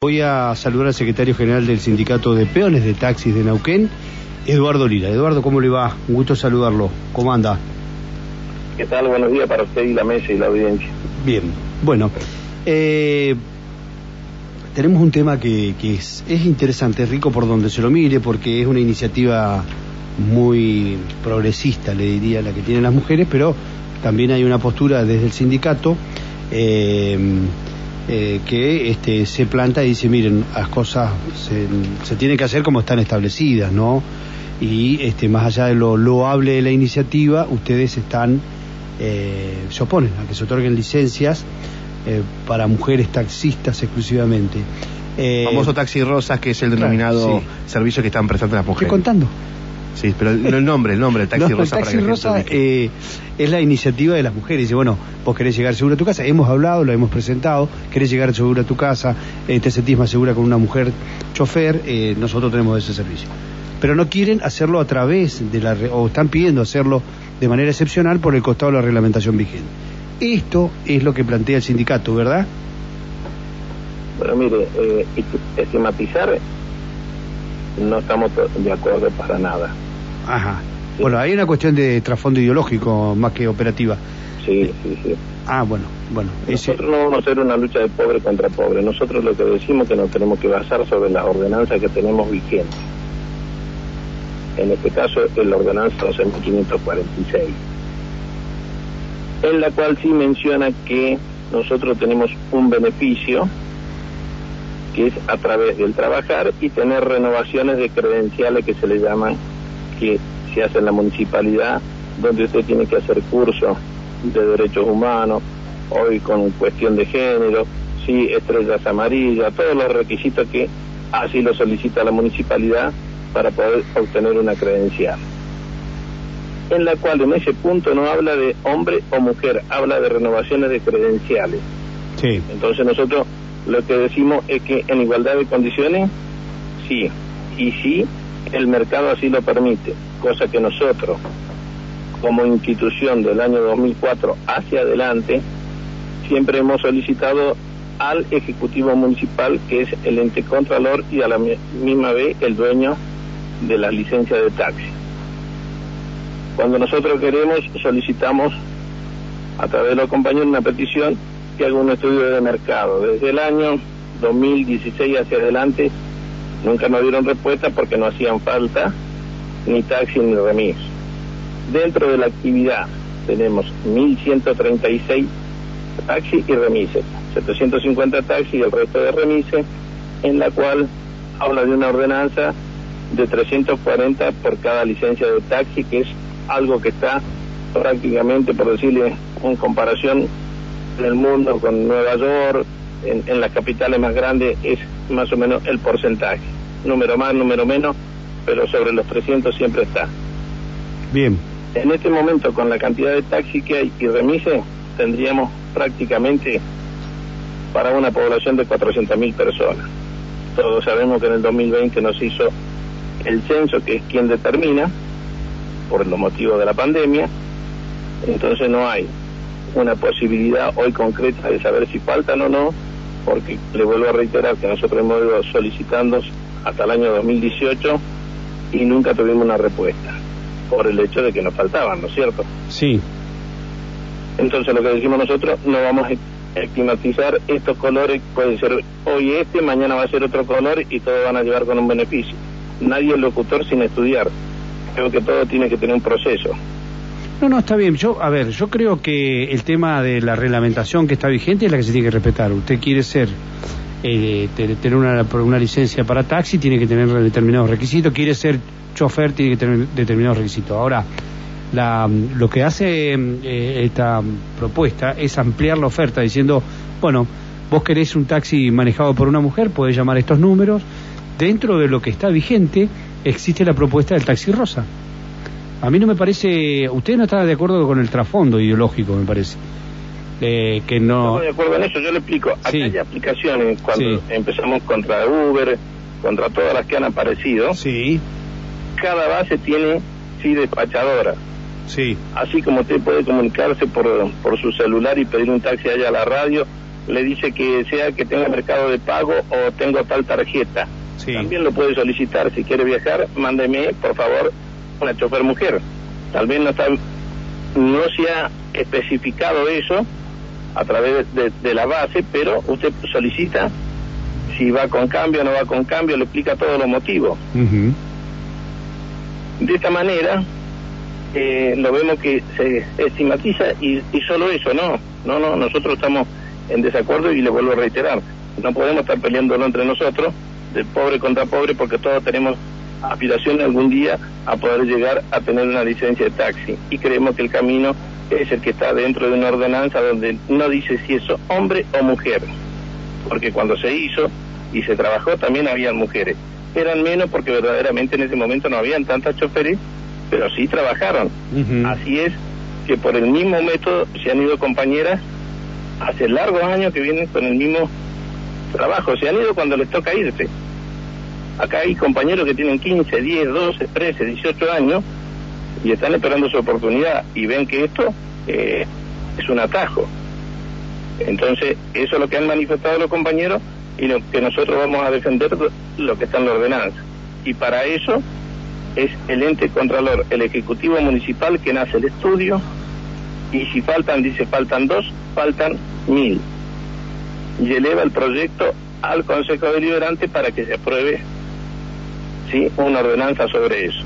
Voy a saludar al secretario general del Sindicato de Peones de Taxis de Neuquén, Eduardo Lira. Eduardo, ¿cómo le va? Un gusto saludarlo. ¿Cómo anda? ¿Qué tal? Buenos días para usted y la mesa y la audiencia. Bien, bueno. Eh, tenemos un tema que, que es, es interesante, es rico por donde se lo mire, porque es una iniciativa muy progresista, le diría, la que tienen las mujeres, pero también hay una postura desde el sindicato. Eh, eh, que este, se planta y dice, miren, las cosas se, se tienen que hacer como están establecidas, ¿no? Y este, más allá de lo loable de la iniciativa, ustedes están, eh, se oponen a que se otorguen licencias eh, para mujeres taxistas exclusivamente. Eh, famoso taxi rosas, que es el denominado claro, sí. servicio que están prestando las mujeres. Estoy contando. Sí, pero el, el nombre, el nombre, el taxi no, rosa. El taxi para que rosa eh, es la iniciativa de las mujeres. Dice, bueno, vos querés llegar seguro a tu casa. Hemos hablado, lo hemos presentado. Querés llegar seguro a tu casa, eh, te sentís más segura con una mujer chofer. Eh, nosotros tenemos ese servicio. Pero no quieren hacerlo a través de la. o están pidiendo hacerlo de manera excepcional por el costado de la reglamentación vigente. Esto es lo que plantea el sindicato, ¿verdad? Bueno, mire, eh, estigmatizar no estamos de acuerdo para nada. Ajá. Bueno, hay una cuestión de trasfondo ideológico más que operativa. Sí, sí, sí. Ah, bueno, bueno. Nosotros ese... no vamos a hacer una lucha de pobre contra pobre. Nosotros lo que decimos es que nos tenemos que basar sobre las ordenanzas que tenemos vigentes. En este caso es la ordenanza 12.546, en la cual sí menciona que nosotros tenemos un beneficio que es a través del trabajar y tener renovaciones de credenciales que se le llaman que se hace en la municipalidad, donde usted tiene que hacer cursos de derechos humanos, hoy con cuestión de género, sí, estrellas amarillas, todos los requisitos que así lo solicita la municipalidad para poder obtener una credencial. En la cual en ese punto no habla de hombre o mujer, habla de renovaciones de credenciales. Sí. Entonces nosotros lo que decimos es que en igualdad de condiciones, sí, y sí, el mercado así lo permite, cosa que nosotros, como institución del año 2004 hacia adelante, siempre hemos solicitado al Ejecutivo Municipal, que es el ente contralor y a la misma vez el dueño de la licencia de taxi. Cuando nosotros queremos, solicitamos a través de los compañeros una petición que haga un estudio de mercado. Desde el año 2016 hacia adelante nunca nos dieron respuesta porque no hacían falta ni taxi ni remis. Dentro de la actividad tenemos 1.136 taxis y remises, 750 taxis y el resto de remises, en la cual habla de una ordenanza de 340 por cada licencia de taxi, que es algo que está prácticamente, por decirle, en comparación en el mundo con Nueva York, en, en, las capitales más grandes es más o menos el porcentaje. Número más, número menos, pero sobre los 300 siempre está. Bien. En este momento, con la cantidad de taxis que hay y remises, tendríamos prácticamente para una población de 400.000 personas. Todos sabemos que en el 2020 nos hizo el censo, que es quien determina, por los motivos de la pandemia, entonces no hay una posibilidad hoy concreta de saber si faltan o no, porque le vuelvo a reiterar que nosotros hemos ido solicitando hasta el año 2018 y nunca tuvimos una respuesta, por el hecho de que nos faltaban, ¿no es cierto? Sí. Entonces lo que decimos nosotros, no vamos a estigmatizar estos colores, puede ser hoy este, mañana va a ser otro color y todos van a llevar con un beneficio. Nadie es locutor sin estudiar. Creo que todo tiene que tener un proceso. No, no, está bien. Yo, a ver, yo creo que el tema de la reglamentación que está vigente es la que se tiene que respetar. Usted quiere ser, eh, tener una, una licencia para taxi, tiene que tener determinados requisitos. Quiere ser chofer, tiene que tener determinados requisitos. Ahora, la, lo que hace eh, esta propuesta es ampliar la oferta diciendo, bueno, vos querés un taxi manejado por una mujer, podés llamar estos números. Dentro de lo que está vigente existe la propuesta del taxi rosa. A mí no me parece, usted no está de acuerdo con el trasfondo ideológico, me parece. Eh, que no... Estoy de acuerdo en eso, yo le explico. Acá sí. hay aplicaciones, cuando sí. empezamos contra Uber, contra todas las que han aparecido, sí. cada base tiene, sí, despachadora. Sí. Así como usted puede comunicarse por, por su celular y pedir un taxi allá a la radio, le dice que sea que tenga mercado de pago o tengo tal tarjeta. También lo puede solicitar. Si quiere viajar, mándeme, por favor, una chofer mujer. Tal vez no, está, no se ha especificado eso a través de, la base, pero usted solicita si va con cambio o no va con cambio, le explica todos los motivos. De esta manera, eh, lo vemos que se estigmatiza y, y solo eso, no, no, no, nosotros estamos en desacuerdo y le vuelvo a reiterar, no podemos estar peleándolo entre nosotros, de pobre contra pobre, porque todos tenemos aspiración algún día a poder llegar a tener una licencia de taxi. Y creemos que el camino es el que está dentro de una ordenanza donde no dice si es hombre o mujer, porque cuando se hizo y se trabajó también habían mujeres, eran menos porque verdaderamente en ese momento no habían tantas choferes, pero sí trabajaron. Así es que por el mismo método se han ido compañeras. Hace largos años que vienen con el mismo trabajo, se han ido cuando les toca irse. Acá hay compañeros que tienen 15, 10, 12, 13, 18 años y están esperando su oportunidad y ven que esto eh, es un atajo. Entonces, eso es lo que han manifestado los compañeros y lo que nosotros vamos a defender lo que está en la ordenanza. Y para eso es el ente contralor, el Ejecutivo Municipal, que nace el estudio y si faltan, dice faltan dos, faltan mil. Y eleva el proyecto al Consejo Deliberante para que se apruebe ¿sí? una ordenanza sobre eso.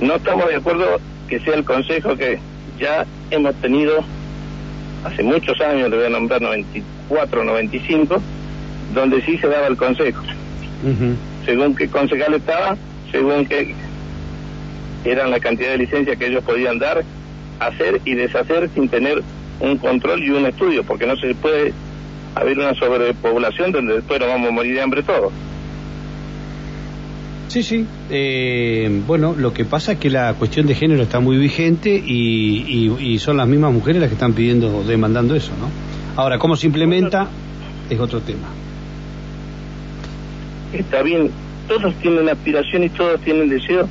No estamos de acuerdo que sea el Consejo que ya hemos tenido hace muchos años, le voy a nombrar 94, 95, donde sí se daba el Consejo. Según qué concejal estaba, según qué eran la cantidad de licencias que ellos podían dar, hacer y deshacer sin tener un control y un estudio, porque no se puede haber una sobrepoblación donde después nos vamos a morir de hambre todos. Sí, sí. Eh, bueno, lo que pasa es que la cuestión de género está muy vigente y, son las mismas mujeres las que están pidiendo, demandando eso, ¿no? Ahora, cómo se implementa es otro tema. Está bien, todos tienen aspiración y todos tienen deseo,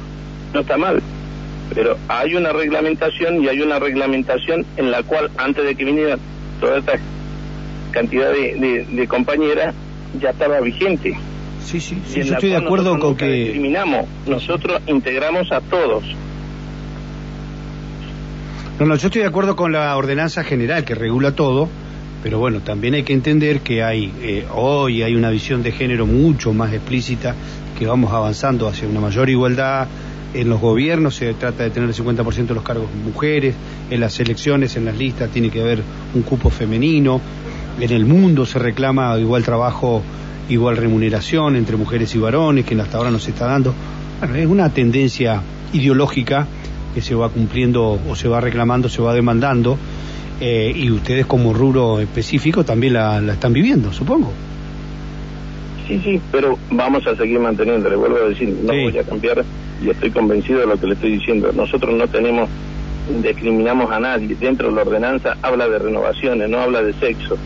no está mal. Pero hay una reglamentación y hay una reglamentación en la cual antes de que viniera toda esta cantidad de compañeras ya estaba vigente. Sí, sí, yo estoy de acuerdo con que... Discriminamos, nosotros integramos a todos. No, no, yo estoy de acuerdo con la ordenanza general que regula todo, pero bueno, también hay que entender que hay eh, hoy hay una visión de género mucho más explícita, que vamos avanzando hacia una mayor igualdad. En los gobiernos se trata de tener el 50% de los cargos mujeres, en las elecciones, en las listas, tiene que haber un cupo femenino, en el mundo se reclama igual trabajo igual remuneración entre mujeres y varones, que hasta ahora no se está dando. Bueno, es una tendencia ideológica que se va cumpliendo o se va reclamando, se va demandando, eh, y ustedes como rubro específico también la, están viviendo, supongo. Sí, sí, pero vamos a seguir manteniendo, le vuelvo a decir, no voy a cambiar y estoy convencido de lo que le estoy diciendo. Nosotros no tenemos, discriminamos a nadie. Dentro de la ordenanza habla de renovaciones, no habla de sexo.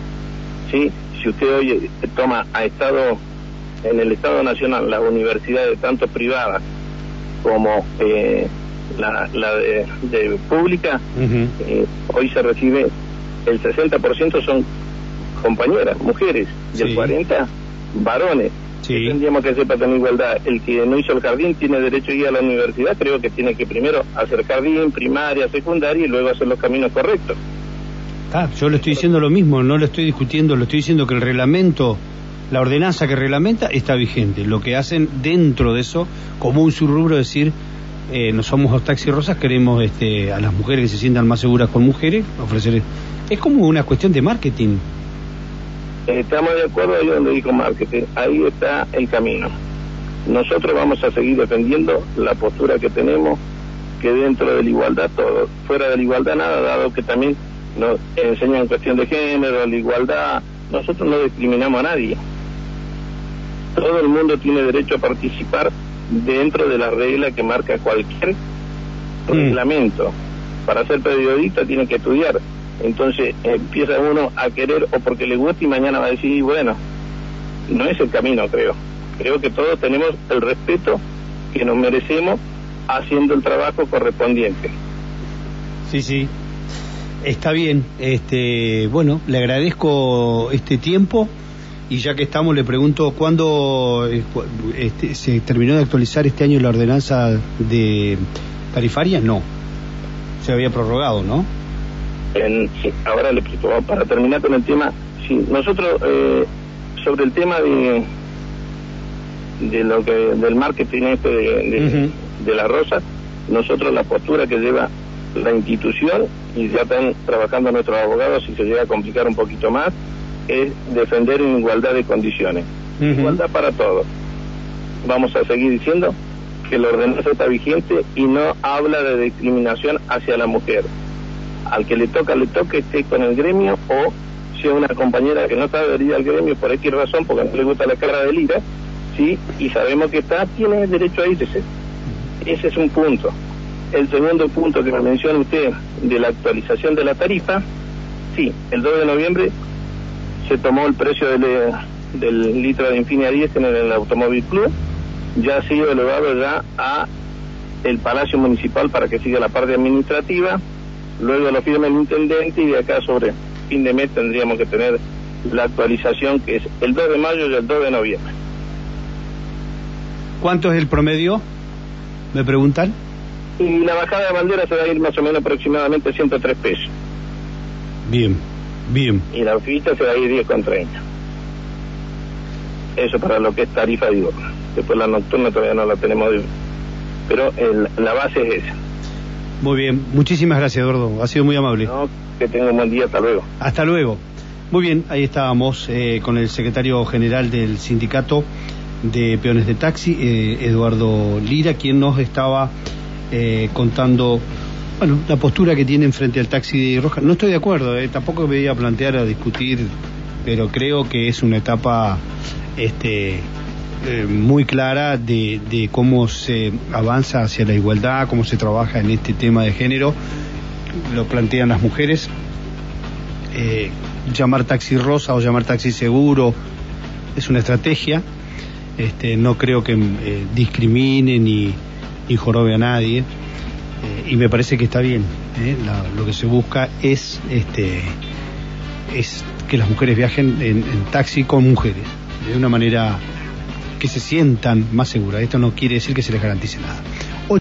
¿Sí? Si usted hoy toma a Estado, en el Estado Nacional, las universidades, tanto privadas como eh, la, de, pública, eh, hoy se recibe el 60% son compañeras, mujeres, y el 40% varones. Tendríamos que para tener igualdad. El que no hizo el jardín tiene derecho a ir a la universidad, creo que tiene que primero hacer jardín, primaria, secundaria y luego hacer los caminos correctos. Ah, yo le estoy diciendo lo mismo, no lo estoy discutiendo, le estoy diciendo que el reglamento, la ordenanza que reglamenta está vigente. Lo que hacen dentro de eso, como un subrubro, decir, eh, no somos taxi rosas, queremos este, a las mujeres que se sientan más seguras con mujeres, ofrecer. Es como una cuestión de marketing. Estamos de acuerdo ahí donde dijo marketing, ahí está el camino. Nosotros vamos a seguir defendiendo la postura que tenemos, que dentro de la igualdad todo, fuera de la igualdad nada, dado que también nos enseñan cuestión de género, la igualdad. Nosotros no discriminamos a nadie. Todo el mundo tiene derecho a participar dentro de la regla que marca cualquier mm. reglamento. Para ser periodista tiene que estudiar. Entonces empieza uno a querer o porque le gusta y mañana va a decir, bueno, no es el camino, creo. Creo que todos tenemos el respeto que nos merecemos haciendo el trabajo correspondiente. Sí, sí, Está bien, este, bueno, le agradezco este tiempo y ya que estamos le pregunto cuándo eh, este, se terminó de actualizar este año la ordenanza de tarifaria, no, se había prorrogado, ¿no? En- sí, ahora le explico. Para terminar con el tema, sí, nosotros eh, sobre el tema de de lo que del marketing este de, de, de la rosa, nosotros la postura que lleva la institución y ya están trabajando nuestros abogados y se llega a complicar un poquito más es defender en igualdad de condiciones, igualdad para todos. Vamos a seguir diciendo que la ordenanza está vigente y no habla de discriminación hacia la mujer al que le toca, le toca esté con el gremio o si es una compañera que no está adherida al gremio por X razón, porque no le gusta la cara de Lira, ¿sí? y sabemos que está, tiene derecho a irse. Ese es un punto. El segundo punto que me menciona usted de la actualización de la tarifa, sí, el 2 de noviembre se tomó el precio del, eh, litro de Infinia 10 en el, en el Automóvil Club, ya ha sido elevado ya a el Palacio Municipal para que siga la parte administrativa, luego lo firma el intendente y de acá sobre fin de mes tendríamos que tener la actualización que es el 2 de mayo y el 2 de noviembre. ¿Cuánto es el promedio? Me preguntan. Y la bajada de bandera se va a ir más o menos aproximadamente 103 pesos. Bien, bien. Y la orquesta se va a ir 10 con 30. Eso para lo que es tarifa diurna. Después la nocturna todavía no la tenemos. Pero el- la base es esa. Muy bien, muchísimas gracias, Eduardo. Ha sido muy amable. ¿no? Que tenga un buen día. Hasta luego. Hasta luego. Muy bien, ahí estábamos eh, con el secretario general del sindicato de peones de taxi, eh, Eduardo Lira, quien nos estaba eh, contando, bueno, la postura que tienen frente al taxi de Roja. No estoy de acuerdo, eh, tampoco me voy a plantear a discutir, pero creo que es una etapa este, eh, muy clara de, de cómo se avanza hacia la igualdad, cómo se trabaja en este tema de género. Lo plantean las mujeres, eh, llamar taxi rosa o llamar taxi seguro es una estrategia. Este, no creo que eh, discrimine ni, ni jorobe a nadie. Eh, y me parece que está bien. ¿eh? La- lo que se busca es, este, es que las mujeres viajen en, en taxi con mujeres, de una manera que se sientan más seguras. Esto no quiere decir que se les garantice nada.